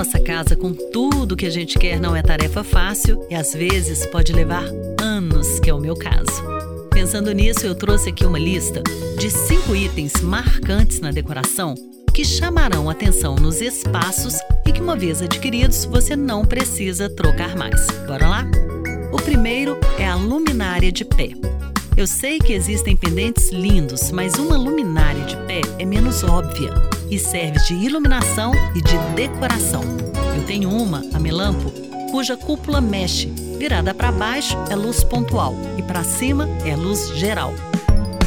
nossa casa com tudo que a gente quer não é tarefa fácil e às vezes pode levar anos, que é o meu caso. Pensando nisso, eu trouxe aqui uma lista de cinco itens marcantes na decoração que chamarão atenção nos espaços e que, uma vez adquiridos, você não precisa trocar mais. Bora lá? O primeiro é a luminária de pé. Eu sei que existem pendentes lindos, mas uma luminária de pé é menos óbvia e serve de iluminação e de decoração. Eu tenho uma, a Melampo, cuja cúpula mexe. Virada para baixo é luz pontual e para cima é luz geral.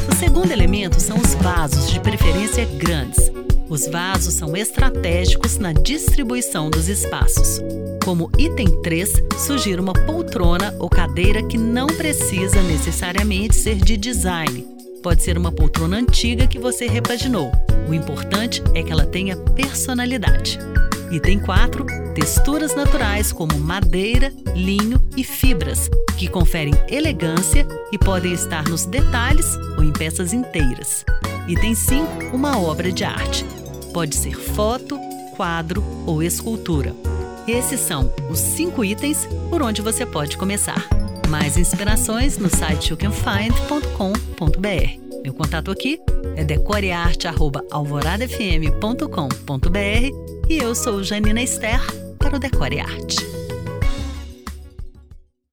O segundo elemento são os vasos, de preferência grandes. Os vasos são estratégicos na distribuição dos espaços. Como item 3, sugiro uma poltrona ou cadeira que não precisa necessariamente ser de design. Pode ser uma poltrona antiga que você repaginou. O importante é que ela tenha personalidade. Item 4: texturas naturais como madeira, linho e fibras, que conferem elegância e podem estar nos detalhes ou em peças inteiras. Item 5: uma obra de arte. Pode ser foto, quadro ou escultura. Esses são os cinco itens por onde você pode começar. Mais inspirações no site youcanfind.com.br. Meu contato aqui é decorearte.alvoradafm.com.br e eu sou Janina Esther para o Decore Arte.